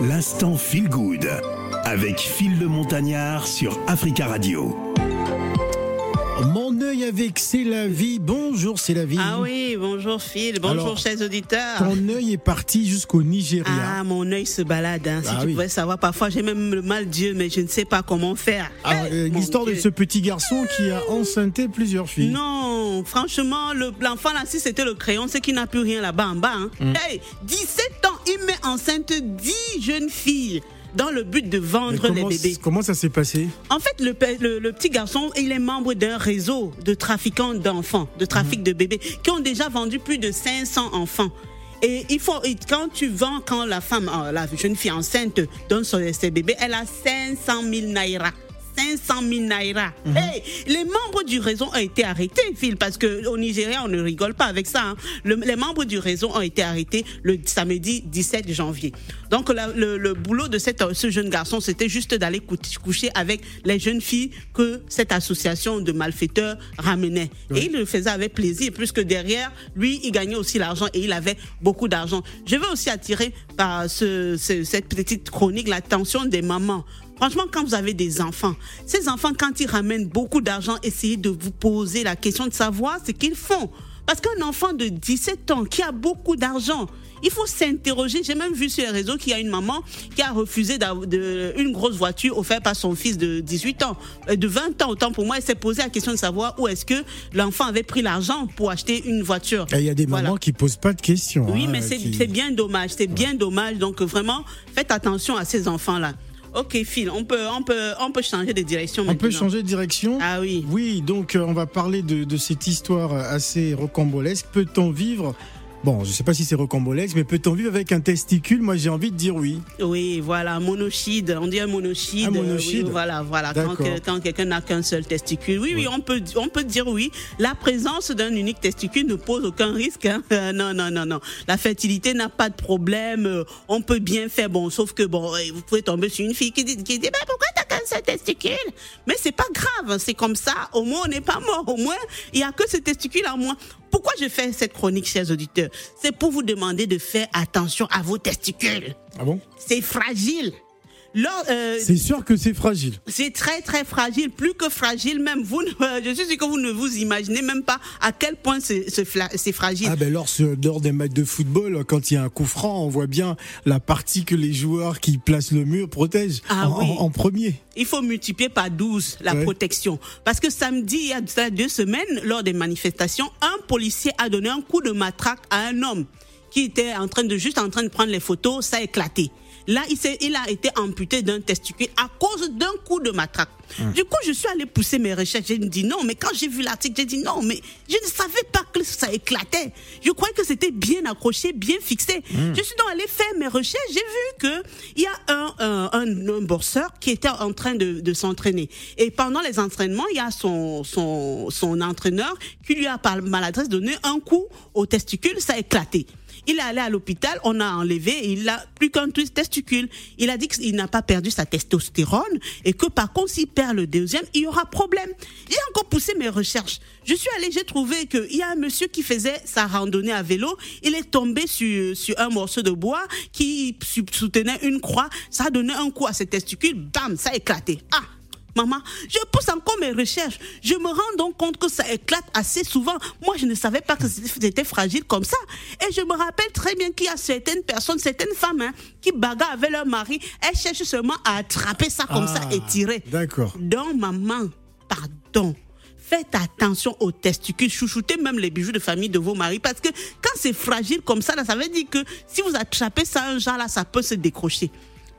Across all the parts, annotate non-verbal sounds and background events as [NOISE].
L'instant feel good avec Phil le Montagnard sur Africa Radio. Mon œil avec C'est la vie. Bonjour, c'est la vie. Ah oui, bonjour Phil, bonjour Alors, chers auditeurs. Ton œil est parti jusqu'au Nigeria. Ah, mon œil se balade. hein. Si Ah tu oui. pouvais savoir, parfois j'ai même le mal Dieu, mais je ne sais pas comment faire. Ah, euh, L'histoire de ce petit garçon qui a enceinté plusieurs filles. Non, franchement, le- l'enfant là, si c'était le crayon, c'est qu'il n'a plus rien là-bas en bas. hein. Mm. Hey, 17 ans, il met enceinte 10 jeunes filles dans le but de vendre les bébés. comment ça s'est passé? En fait, le, pe- le- le petit garçon, il est membre d'un réseau de trafiquants d'enfants, de trafic de bébés, qui ont déjà vendu plus de 500 enfants. Et il faut, et quand tu vends, quand la femme, euh, la jeune fille enceinte donne ses bébés, elle a 500 000 naira. 500 000 naira. Hey, les membres du réseau ont été arrêtés, Phil, parce que au Nigeria, on ne rigole pas avec ça. hein. Le- les membres du réseau ont été arrêtés le samedi 17 janvier. Donc, la- le, le boulot de cette, ce jeune garçon, c'était juste d'aller cou- coucher avec les jeunes filles que cette association de malfaiteurs ramenait. Et il le faisait avec plaisir, puisque derrière, lui, il gagnait aussi l'argent et il avait beaucoup d'argent. Je veux aussi attirer par ce- ce- cette petite chronique l'attention des mamans. Franchement, quand vous avez des enfants, ces enfants, quand ils ramènent beaucoup d'argent, essayez de vous poser la question de savoir ce qu'ils font. Parce qu'un enfant de 17 ans qui a beaucoup d'argent, il faut s'interroger. J'ai même vu sur les réseaux qu'il y a une maman qui a refusé une grosse voiture offerte par son fils de 18 ans, euh, de 20 ans. Autant pour moi, elle s'est posé la question de savoir où est-ce que l'enfant avait pris l'argent pour acheter une voiture. Il y a des Voilà. mamans qui posent pas de questions. Oui, hein, mais c'est qui- c'est bien dommage, c'est bien dommage. Donc vraiment, faites attention à ces enfants-là. Ok, Phil, on peut, on peut, on peut changer de direction On maintenant. peut changer de direction? Ah oui. Oui, donc euh, on va parler de, de cette histoire assez rocambolesque. Peut-on vivre Bon, je sais pas si c'est rocambolesque, mais peut-on vivre avec un testicule? Moi, j'ai envie de dire oui. Oui, voilà, monochide. On dit un monochide. Un monochide. Oui, voilà, voilà. Quand, quelqu'un n'a qu'un seul testicule. Oui, oui, on peut, on peut dire oui. La présence d'un unique testicule ne pose aucun risque. hein. Euh, non, non, non, non. La fertilité n'a pas de problème. Euh, On peut bien faire. Bon, sauf que bon, euh, vous pouvez tomber sur une fille qui dit, qui dit, mais pourquoi t'as qu'un seul testicule? Mais c'est pas grave. C'est comme ça. Au moins, on n'est pas mort. Au moins, il y a que ce testicule en moins. Pourquoi je fais cette chronique, chers auditeurs? C'est pour vous demander de faire attention à vos testicules. Ah bon? C'est fragile. Euh, C'est sûr que c'est fragile. c'est très très fragile, plus que fragile même. Vous, euh, je suis sûr que vous ne vous imaginez même pas à quel point c'est fragile. Ah ben lors, lors des matchs de football, quand il y a un coup franc, on voit bien la partie que les joueurs qui placent le mur protègent Ah en, oui. en- en premier. Il faut multiplier par 12 la Ouais. protection. Parce que samedi, il y a deux semaines, lors des manifestations, un policier a donné un coup de matraque à un homme qui était en train de juste en train de prendre les photos, ça a éclaté. Là, il, a été amputé d'un testicule à cause d'un coup de matraque. Du coup, je suis allée pousser mes recherches. J'ai dit non, mais quand j'ai vu l'article, j'ai dit non, mais je ne savais pas que ça éclatait. Je croyais que c'était bien accroché, bien fixé. Je suis donc allée faire mes recherches. J'ai vu que il y a un, un, un, un boxeur qui était en train de, de s'entraîner. Et pendant les entraînements, il y a son, son, son entraîneur qui lui a par maladresse donné un coup au testicule, ça a éclaté. Il est allé à l'hôpital, on a enlevé, il a plus qu'un testicule. Il a dit qu'il n'a pas perdu sa testostérone et que par contre, s'il perd le deuxième, il y aura problème. J'ai encore poussé mes recherches. Je suis allé, j'ai trouvé qu'il y a un monsieur qui faisait sa randonnée à vélo. Il est tombé sur, sur un morceau de bois qui sou- soutenait une croix. Ça a donné un coup à ses testicules, bam, ça a éclaté. Ah! Maman, je pousse encore mes recherches. Je me rends donc compte que ça éclate assez souvent. Moi, je ne savais pas que c'était fragile comme ça. Et je me rappelle très bien qu'il y a certaines personnes, certaines femmes hein, qui bagarrent avec leur mari. Elles cherchent seulement à attraper ça comme ça Ah, et tirer. D'accord. Donc, maman, pardon. Faites attention aux testicules, chouchoutez même les bijoux de famille de vos maris parce que quand c'est fragile comme ça, là, ça veut dire que si vous attrapez ça un genre là, ça peut se décrocher.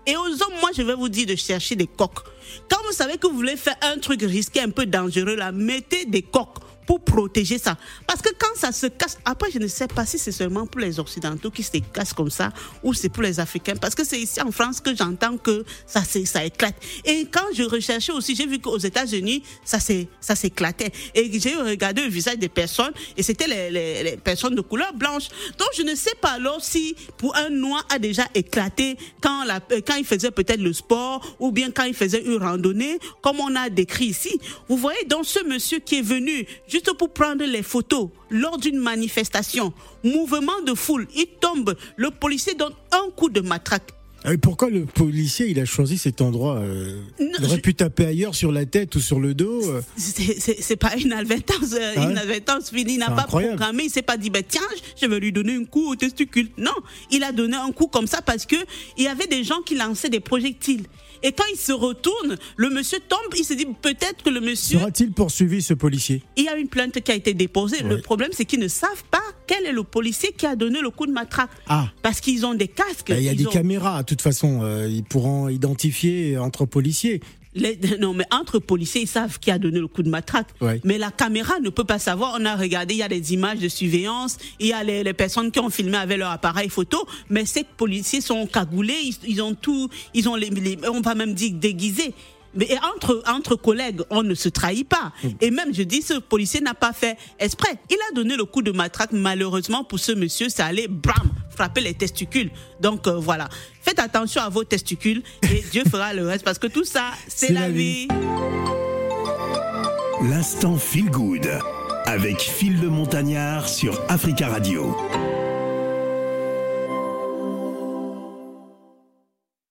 Et aux hommes, moi, je vais vous dire de chercher des coques. Quand vous savez que vous voulez faire un truc risqué, un peu dangereux, là, mettez des coques pour protéger ça. Parce que quand ça se casse, après, je ne sais pas si c'est seulement pour les Occidentaux qui se cassent comme ça ou c'est pour les Africains. Parce que c'est ici en France que j'entends que ça, ça éclate. Et quand je recherchais aussi, j'ai vu qu'aux États-Unis, ça s'é- ça s'éclatait. Et j'ai regardé le visage des personnes et c'était les, les- les personnes de couleur blanche. Donc, je ne sais pas alors si pour un noir a déjà éclaté quand, la, euh, quand il faisait peut-être le sport ou bien quand il faisait une randonnée, comme on a décrit ici. Vous voyez donc ce monsieur qui est venu juste pour prendre les photos lors d'une manifestation, mouvement de foule, il tombe, le policier donne un coup de matraque. Ah, Et pourquoi le policier il a choisi cet endroit euh, Non, Il aurait je- pu taper ailleurs sur la tête ou sur le dos. euh. C'est- pas une inadvertance, euh, Ah ouais une inadvertance. Il n'a pas incroyable. programmé, il s'est pas dit, bah, tiens, je vais lui donner un coup au testicule. Non, il a donné un coup comme ça parce que il y avait des gens qui lançaient des projectiles. Et quand il se retourne, le monsieur tombe, il se dit peut-être que le monsieur, Sera-t-il poursuivi ce policier? Il y a une plainte qui a été déposée. Le problème, c'est qu'ils ne savent pas quel est le policier qui a donné le coup de matraque. Ah. Parce qu'ils ont des casques. Bah, Il y a des ont- caméras, de toute façon, euh, ils pourront identifier entre policiers. Les- [LAUGHS] non, mais entre policiers, ils savent qui a donné le coup de matraque. Ouais. Mais la caméra ne peut pas savoir. On a regardé, il y a des images de surveillance, il y a les, les personnes qui ont filmé avec leur appareil photo, mais ces policiers sont cagoulés, ils, ils ont tout, ils ont les, les- on va même dire déguisés. Mais entre, entre collègues, on ne se trahit pas. Mm. Et même, je dis, ce policier n'a pas fait exprès. Il a donné le coup de matraque. Malheureusement, pour ce monsieur, ça allait, bram, frapper les testicules. Donc, euh, voilà. Faites attention à vos testicules et Dieu [LAUGHS] fera le reste parce que tout ça, c'est la, vie. L'instant Feel Good avec Phil le Montagnard sur Africa Radio.